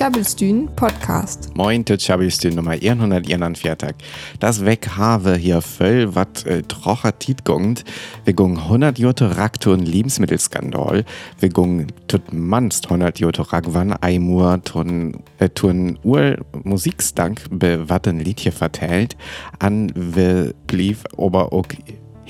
Tjabelstün Podcast. Moin, der Tjabelstün Nummer 141. Das weg habe hier voll wat äh, trocher Tit gongt. Wir gung 100 Jote Rakton Lebensmittelskandal. Wir gung tut manst 100 Jote Ragwan Eimur tun äh, tun Ur Musikstank be wat ein Liedje vertellt. An wir blieb ober auch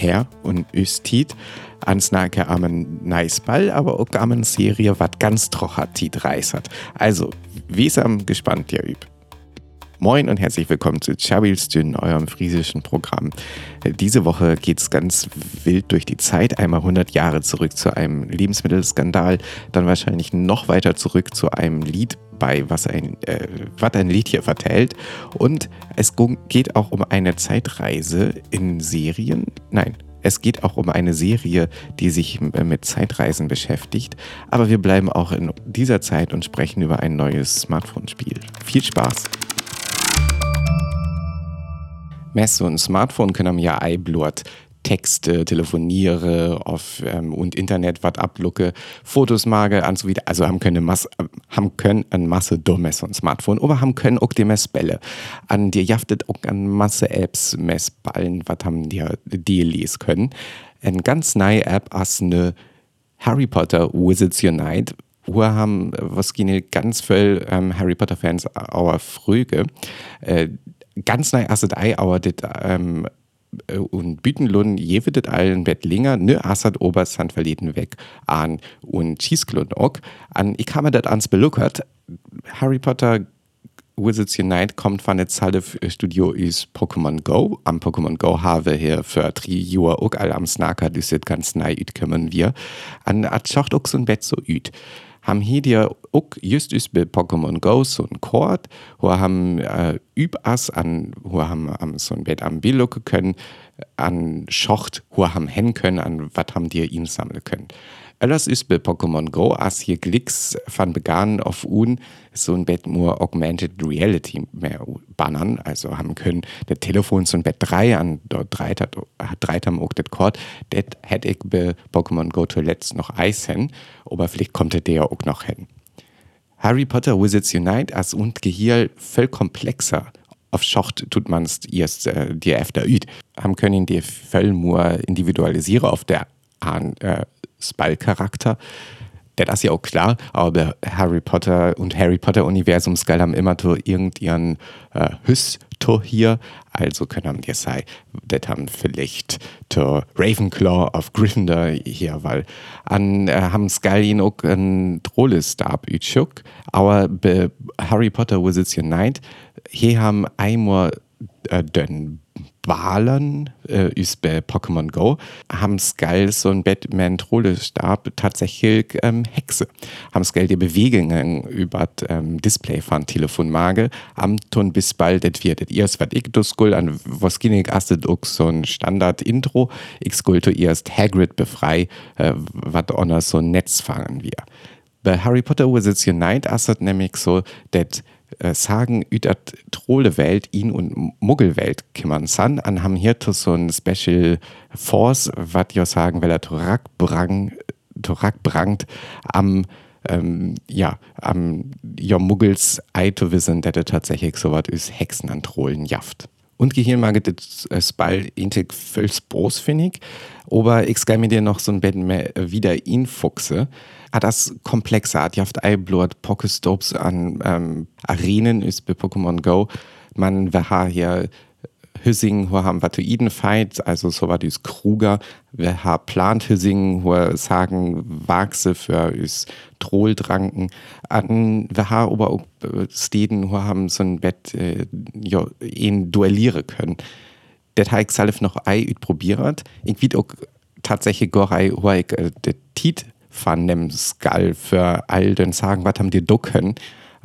her und üstit ans Nake am nice Ball, aber auch am Serie wat ganz trocher Tit reißert. Also, wie am gespannt ihr üb. Moin und herzlich willkommen zu Chabils-Dünn, eurem friesischen Programm. Diese Woche geht's ganz wild durch die Zeit, einmal 100 Jahre zurück zu einem Lebensmittelskandal, dann wahrscheinlich noch weiter zurück zu einem Lied bei was ein, äh, was ein Lied hier vertellt. Und es geht auch um eine Zeitreise in Serien. Nein, es geht auch um eine Serie, die sich äh, mit Zeitreisen beschäftigt. Aber wir bleiben auch in dieser Zeit und sprechen über ein neues Smartphone-Spiel. Viel Spaß! Messe und Smartphone können ja einblurt. Texte, telefoniere auf, ähm, und Internet was ablucke, Fotos mage und so weiter. Also haben können, Masse, haben können eine Masse Domess und Smartphone, aber haben können auch die Messbälle. An dir jaftet auch an Masse Apps, Messballen, was haben die, die lesen können. Eine ganz neue App als eine Harry Potter Wizards Unite, wo haben, was gehen ganz viel ähm, Harry Potter Fans our Früge. Äh, ganz neu asset ei aber dit ähm, äh, und Bütenlund jewedet allen Bettlinger ne Assad Obersand verleden weg an und Schießklund auch an ich habe das ans beluckert Harry Potter Wizards Unite kommt von der Zahl Studio ist Pokémon Go. Am Pokémon Go habe hier für drei Jahre auch alle am Snacker, das ist ganz neu, kommen wir. An at Schacht auch so ein Bett so üt haben hier dir auch just bei Pokémon Go so ein Chord, wo haben äh, Übas an, wo haben am so ein Bett am Bild können, an Schocht, wo haben hen können, an was haben dir ihn sammeln können. Alles ist bei Pokémon Go, als hier Klicks von begann auf un so ein Bett nur Augmented Reality mehr bannern, also haben können der Telefon so ein Bett 3 an dort dreit hat dreit am auch das Chord, das hätte ich bei Pokémon Go zuletzt noch Eis hin, aber vielleicht kommt der auch noch hin. Harry Potter Wizards Unite als und Gehirn viel komplexer auf Schocht tut man es erst äh, die öfter üt. Haben können die viel mehr individualisieren auf der äh, Spell-Charakter. Das ist ja auch klar, aber Harry Potter und Harry Potter Universum Skull haben immer so irgendeinen äh, Hüsto hier, also können wir sagen, das haben vielleicht to Ravenclaw auf Gryffindor hier, weil an äh, haben Skull ihn auch ein Drohlestab ütschuk, aber bei Harry Potter Wizards Unite, hier haben einmal äh, den Wahlen äh, ist bei Pokémon Go, haben Skull so ein Batman-Trollestab tatsächlich ähm, Hexe. Haben Skull die Bewegungen über das ähm, Display von Telefonmage am Ton bis bald wird. Erst was ich das Skull an ich erst auch so ein Standard-Intro. Ich Skull erst Hagrid befrei, äh, was auch so ein Netz fangen wir. Bei Harry Potter Wizards Unite es nämlich so, dass äh, sagen üdert trole Welt ihn und Muggelwelt kümmern. San an haben hier so ein Special Force wat jo sagen weil er Torak brang Torak brangt am ähm, ja am jo Muggels Eito wissen der tatsächlich so was ist Hexen an Trollen jaft und Gehirn mag es bald intig völlig bros finnig aber ich kann mir dir noch so ein Bett mehr wieder ihn fuchse Ah, das komplexe hat jaft Eiblut, Pokestops an ähm, Arenen ist bei Pokémon Go. Man wir hier Hüssing, wo haben Vatuiden Fight, also so war dies Kruger, wir haben plant Hüssing, wo sagen Wachse für is Trolldranken, an wir haben aber auch äh, Steden, wo haben so ein Bett, äh, ja, ihn duellieren können. Der Teig salf noch Ei probiert, irgendwie auch tatsächlich Gorei, wo ich äh, der Tit von dem Skull für all den sagen, was haben die ducken.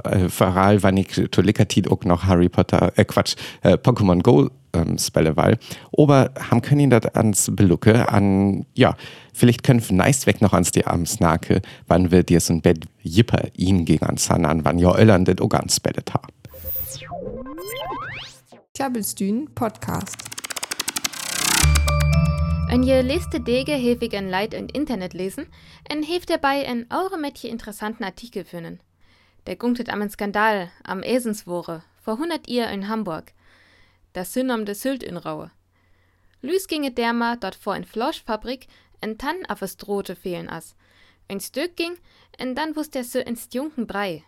Äh, Verral, wann ich Tolikatit auch noch Harry Potter, äh Quatsch, äh, Pokémon Go ähm, spelle weil. Aber haben können ihn das ans Belucke, an, ja, vielleicht können wir nice weg noch ans die Amsnake, wann wir dir so ein Bett jipper ihn gegen ans San an, wann ja Öllern das auch ganz spellet ha. Tjabelstün Podcast. En je leste Dege häufig ein Leid im Internet lesen, en heeft dabei en eure Mädchen interessanten Artikel finden. Der gunktet am Skandal am Esenswohre vor 100 Jahr in Hamburg. Das Synom de Sylt in Raue. Lüs ginge derma dort vor in Floschfabrik en Tann auf es drohte fehlen as. Ein Stück ging, en dann wusst der so ins Junken Brei.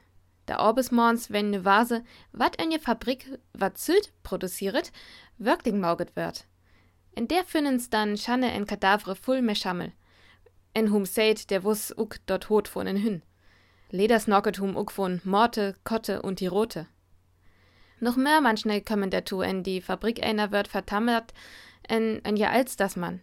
Da orbesmorns, wenn ne Vase, wat en je Fabrik, wat Sylt produziert, wirklich mauget wird. In der finnen's dann Schanne en Kadavre voll me Schammel. En hum seid, der wuss uck dort hot von en hin. Leders knocket hum uck von Morte, Kotte und die Rote. Noch mehr manchmal kommen dazu, en die Fabrik einer wird vertammert, en, en ja als das man.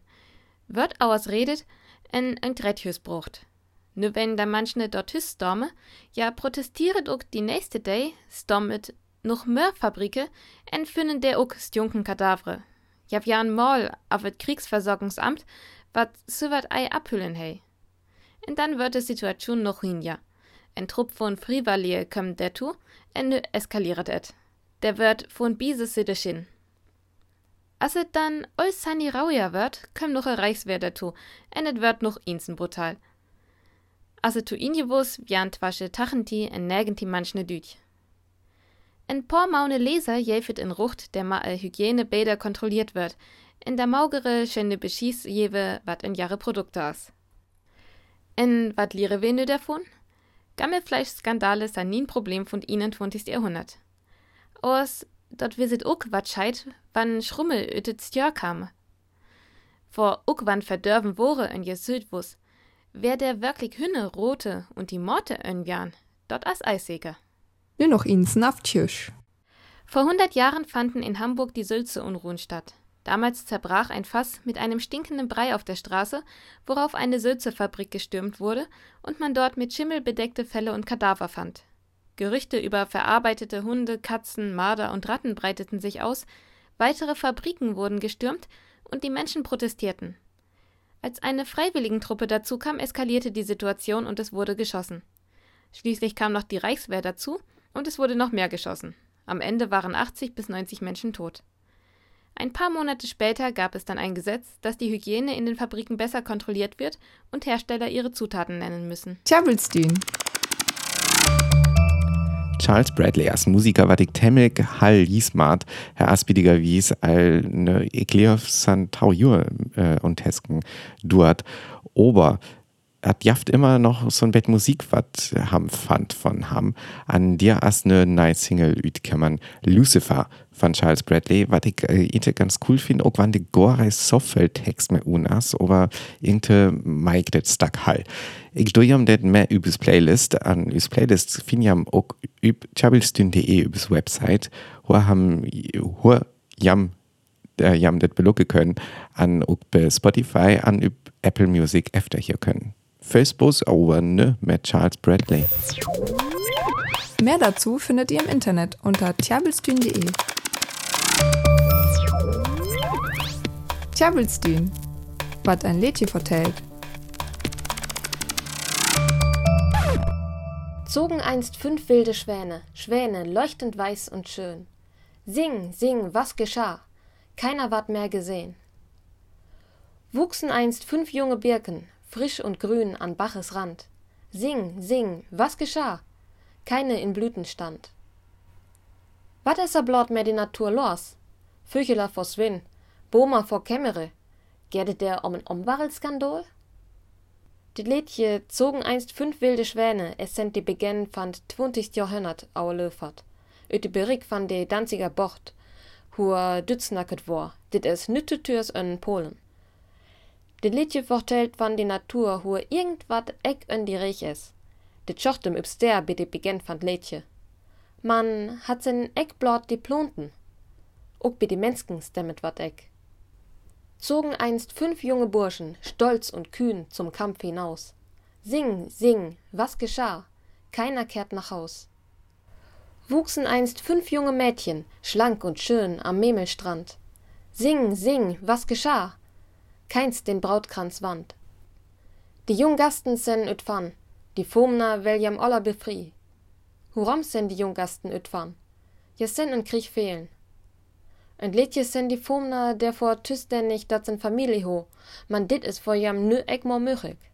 Wird aus redet, en ein Tretjus brucht. Nu wenn da manchne dort storme, ja protestiert uck die nächste Day, stormet noch mehr Fabrike, en finden der uck stjunken Kadavre. Ja ja ein Mal auf et Kriegsversorgungsamt, wat so wat ei abhüllen hei. Und dann wird die Situation noch hin ja. Ein Trupp von Frivalier kommt dazu, en nu eskaliert et. Der wird von Bises hin. Als es dann alles Sani Rauja wird, kommt noch ein Reichswehr dazu, en et wird noch insen brutal. Als es zu injewus, wiant wasche Tachenti en nirgenti manchne Dütch. Ein paar maune Leser jäfet in Rucht, der ma Hygienebäder kontrolliert wird, in der maugere schöne Beschieß jewe wat in Jahre Produkte as. En wat lehre wir davon? Gammelfleischskandale sind nie ein Problem von ihnen 20. Jahrhundert. Aus dort wisit ook wat scheit, wann Schrummel ütet Stjör kam. Vor ook wann verdörven wore in je Südwus, wer der wirklich Hünne rote und die Morte önjan, dort as Eissäger. Nur noch ins Naftjösch. Vor 100 Jahren fanden in Hamburg die Sülze-Unruhen statt. Damals zerbrach ein Fass mit einem stinkenden Brei auf der Straße, worauf eine Sülzefabrik gestürmt wurde und man dort mit Schimmel bedeckte Felle und Kadaver fand. Gerüchte über verarbeitete Hunde, Katzen, Marder und Ratten breiteten sich aus, weitere Fabriken wurden gestürmt und die Menschen protestierten. Als eine Freiwilligentruppe dazu kam, eskalierte die Situation und es wurde geschossen. Schließlich kam noch die Reichswehr dazu und es wurde noch mehr geschossen. Am Ende waren 80 bis 90 Menschen tot. Ein paar Monate später gab es dann ein Gesetz, dass die Hygiene in den Fabriken besser kontrolliert wird und Hersteller ihre Zutaten nennen müssen. Tjabelstein. Charles Bradley als Musiker war ich temmelig hall jismart, Herr Aspidiger wies all ne Ekleof Santaujur äh, und Hesken duat. Ober hat jaft immer noch so ein Bett Musik, wat ham fand von ham. An dir as ne nice Single üt Lucifer von Charles Bradley, wat ich äh, ganz cool finde, auch wann de gore Software-Text mit unas, aber irgende Mike det stuck hall. Ich dujam det mehr übers Playlist, an übers Playlist finjam auch üb chabelstün.de übers Website, wo ham, wo jam äh, jam det belucke können, an auch bei Spotify, an üb Apple Music öfter hier können. Facebook over ne mit Charles Bradley. Mehr dazu findet ihr im Internet unter tjabelstün.de. Tjabelstün, was ein Lädchen vertellt. Zogen einst fünf wilde Schwäne, Schwäne leuchtend weiß und schön. Sing, sing, was geschah? Keiner ward mehr gesehen. Wuchsen einst fünf junge Birken, frisch und grün an Baches Rand. Sing, sing, was geschah? Keine in Blüten stand. Wat er blot mehr die Natur los? Fücheler vor Swin, Boma vor Kämmere. Gerdet der um en Omwarelskandol? Die Lädje zogen einst fünf wilde Schwäne, es sind die Beginn fand 20. Jahrhundert aue Löfert. Öte Berik fand de Danziger Bocht, hua Dütznacket war, dit es nüttetürs ön Polen. De Liedje vertelt van die Natur hoe irgendwat eck in die Reich is. De Schochtem übs der bi de Beginn van Liedje. Man hat sen Eckblot die Plonten. Ook bi die Mensken stemmet wat eck. Zogen einst fünf junge Burschen, stolz und kühn, zum Kampf hinaus. Sing, sing, was geschah? Keiner kehrt nach Haus. Wuchsen einst fünf junge Mädchen, schlank und schön, am Memelstrand. Sing, sing, was geschah? Keins den Brautkranz wand. Die Junggasten sen üt fan, die Fomna welljam olla befri. Hurom sen die Junggasten üt fan? Je sen en Krieg fehlen. Ein Liedje sind die Fomna derfor zuständig dat zijn familie ho, man dit is voor jam nu ek möglich.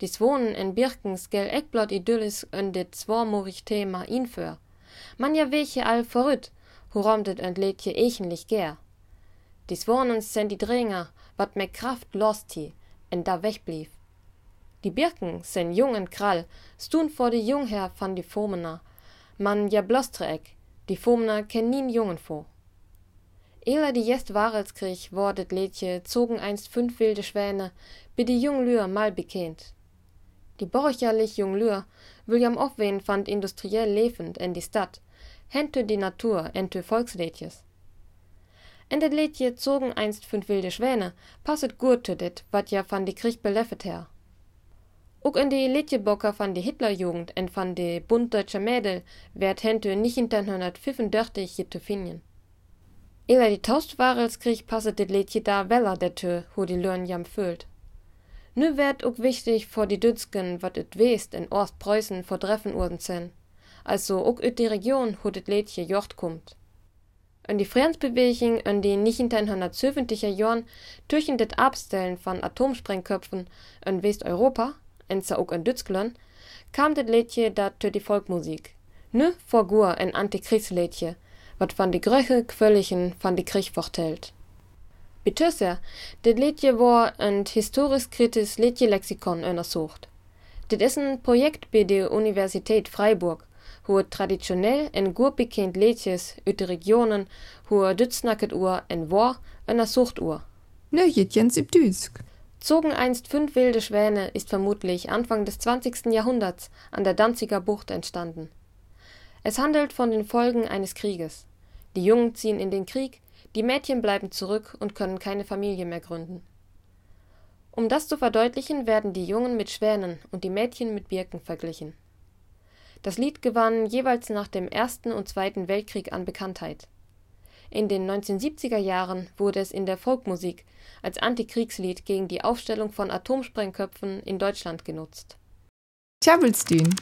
Die wonen in Birkens gel ek blot idyllisch en dit zwarmorig Thema inführ. Man ja welche all verrütt, hu romtet ein Liedje echenlich ger. Die Wonens sind die Dränger, wat me Kraft lost hi, en da wegblieb. Die Birken sind jung en krall, stun vor die Jungherr van die Fomener. Man ja blostreek, die Fomener ken nien Jungen vor. Ehe die Jest Warelskrieg wordet Lädje zogen einst fünf wilde Schwäne, bi die Junglür mal bekennt. Die borcherlich Junglür, William Aufwehen fand industriell lebend in die Stadt, hente die Natur ente Volkslädjes. En det Lädje zogen einst fünf wilde Schwäne, passet gut zu dit, wat ja van die Krieg beleffet her. Ook in die Lädjebocker van die Hitlerjugend en van die Bund deutscher Mädel werd hente nicht in 1935 je te finden. Ehe die Taustwarelskrieg passet dit Lädje da weller der Tür, hu die Lörn jam füllt. Nu werd ook wichtig vor die Dützgen, wat et west in Ostpreußen vor Treffen urden sen. Also ook ut die Region, hu dit Lädje jocht kommt. In die Friedensbewegung in die 1970er Jahren durch das Abstellen von Atomsprengköpfen in Westeuropa, en ook in Deutschland, kam das Liedje für die Volkmusik. Nu vor Gur ein Antikriegsliedje, wat van die Gröche Quöllichen van die Krieg vertellt. Betusser, dit Liedje war ein historisch-kritisch Liedje-Lexikon untersucht. Dit is ein Projekt bei der Universität Freiburg, hoe traditionell en gut bekend Liedjes uit de regionen hoe Dütsnacket Uhr en war einer Suchtuhr. Nöjetjens im Düsk. Zogen einst fünf wilde Schwäne ist vermutlich Anfang des 20. Jahrhunderts an der Danziger Bucht entstanden. Es handelt von den Folgen eines Krieges. Die Jungen ziehen in den Krieg, die Mädchen bleiben zurück und können keine Familie mehr gründen. Um das zu verdeutlichen, werden die Jungen mit Schwänen und die Mädchen mit Birken verglichen. Das Lied gewann jeweils nach dem Ersten und Zweiten Weltkrieg an Bekanntheit. In den 1970er Jahren wurde es in der Folkmusik als Antikriegslied gegen die Aufstellung von Atomsprengköpfen in Deutschland genutzt. Tjabelstein.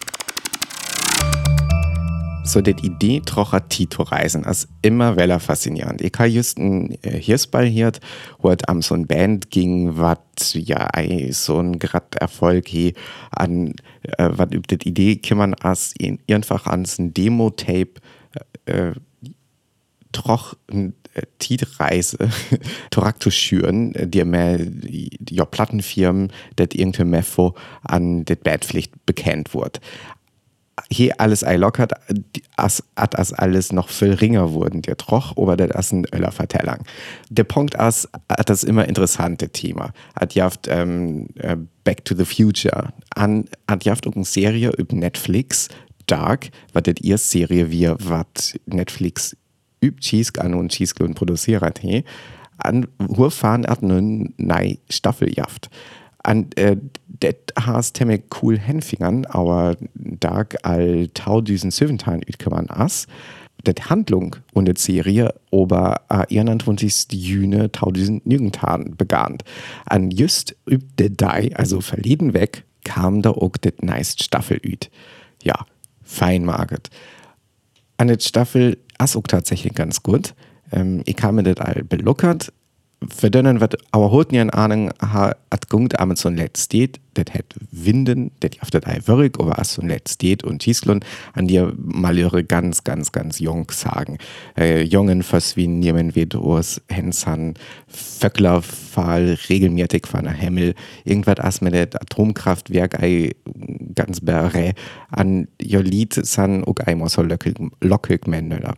So det Idee trocher Tito reisen as immer weller faszinierend. Ich habe just ein äh, Hirsball hier, wo am so ein Band ging, wat ja ei, so ein grad Erfolg he an äh, wat übt det Idee kümmern as in, einfach ans ein Demo-Tape äh, troch ein äh, Tietreise Torakto schüren, die mehr ja Plattenfirmen, dat irgendein Mefo an det Bandpflicht bekannt wurde hier alles eilockert, as, at as alles noch viel ringer wurden, der Troch oder der das ein Öller vertellang. Der Punkt ist, hat das immer interessante Thema. Hat jaft ähm, äh, Back to the Future an, hat jaft eine Serie über Netflix, Dark, was das ihr Serie wie was Netflix übt Cheese an und Cheese und produziert he. An, wo hat nun nei Staffeljaft. An, äh, det has temmelig cool Hänfingern, aber dag all tausend Söventan utkommen as. Det Handlung und die Serie ober a 21. Juni 1919 begann. An just üb de Dei, also verleden weg, kam da auch det neist Staffel üt. Ja, fein maget. An det Staffel as auch tatsächlich ganz gut. Ähm, ich habe mir das all beluckert, verdönnen wird. Aber eine Ahnung ha at gungt am so let steht det het winden det auf der wörig oder as so let steht und Tieslun an dir mal ihre ganz ganz ganz jung sagen. Äh, jungen fürs wie niemen wie aus Hensan Vöckler fall regelmäßig von der Himmel irgendwas as mit der Atomkraftwerk ei ganz berre an jo Lied san ook einmal so lockig Männer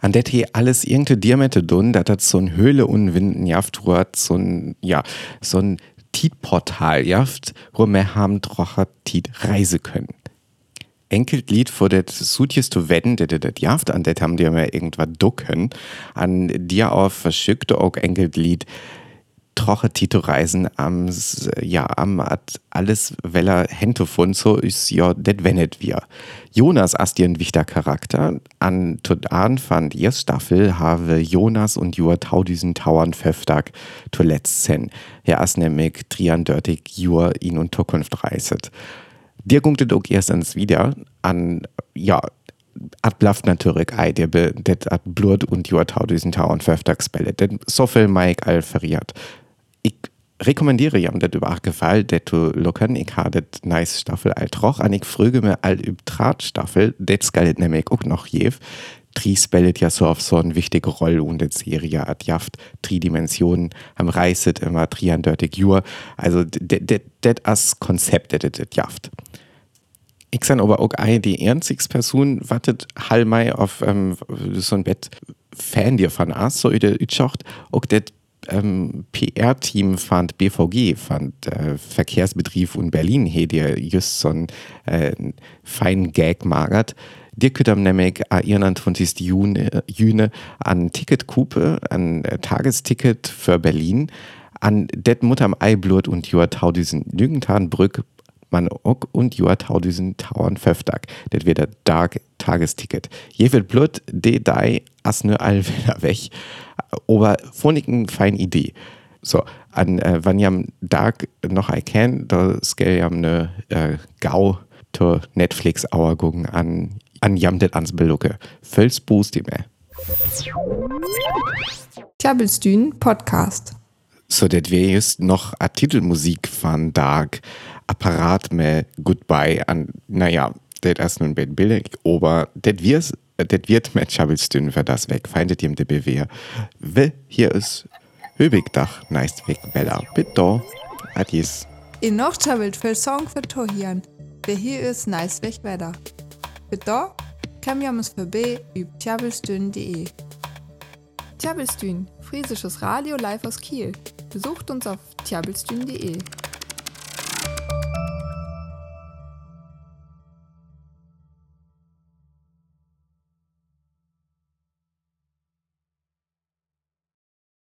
an der hier alles irgende Diamante dun, dat dat so ein Höhle unwinden jaft, hat so ein, ja, so ein Tietportal jaft, wo wir haben trocher Tiet reise können. Enkelt Lied vor det Sutjes zu wedden, det det jaft, an det haben die mir irgendwas ducken, an dir auf verschückte auch enkelt Lied, troche Tito Reisen am, ja, am at alles weller so ist ja det wennet wir. Jonas ist ein wichtiger Charakter. An tot an fand Staffel habe Jonas und Jur tau diesen Tauern Pfefftag zuletzt sen. Er ist nämlich triandörtig Jur ihn und Zukunft reiset. Dir gunktet auch erstens wieder an, ja, at blaft natürlich ei, der det at Blut und Jahr 2050 spellet. Det so viel Mike all verriert. Ich rekommendiere jam det über gefall, det du locken, ich ha det nice Staffel all troch, an ich früge mir all üb Drahtstaffel, det skallet nämlich auch noch jev. Tri spellet ja so auf so eine wichtige Rolle und der Serie at jaft tri Dimensionen am reiset immer tri an dörtig jur. Also det as Konzept det jaft. Ich san aber auch eine die ernstigs Person wartet halmei auf ähm, so ein Bett Fan dir von as so üde ütschacht auch det ähm, PR-Team fand BVG, fand äh, Verkehrsbetrieb in Berlin, he dir just so ein äh, fein Gag magert. Dir am nämlich a 21. Juni, Juni an Ticketkupe, an äh, Tagesticket für Berlin, an det Mutter am Eiblut und Joa Taudisen Lügentanbrück man auch und Joa Taudisen Tauern Föftag. Det wird der Dark Tagesticket. Je wird Blut, de dei as ne all weg. Aber vornigen fein Idee. So, an äh, wann jam Dark noch I can, da skell jam ne äh, Gau to Netflix Auer gucken an an jam det ans Belucke. Völls Boost mehr. Klabbelstühn Podcast. So, det wär just noch a Titelmusik von Dark Apparat mehr Goodbye an, naja, det ist nun bet billig, aber det wird, det wird mit Schabelstühn für das weg, feindet ihm de BW. Will, hier ist Höbigdach, nice weg, Bella. Bitte, adies. In noch chabelt für Song für Tohian. Wer hier ist nice weg Wetter. Bitte, kam ja für B üb tjabelstühn.de. Tjabelstühn, friesisches Radio live aus Kiel. Besucht uns auf tjabelstühn.de.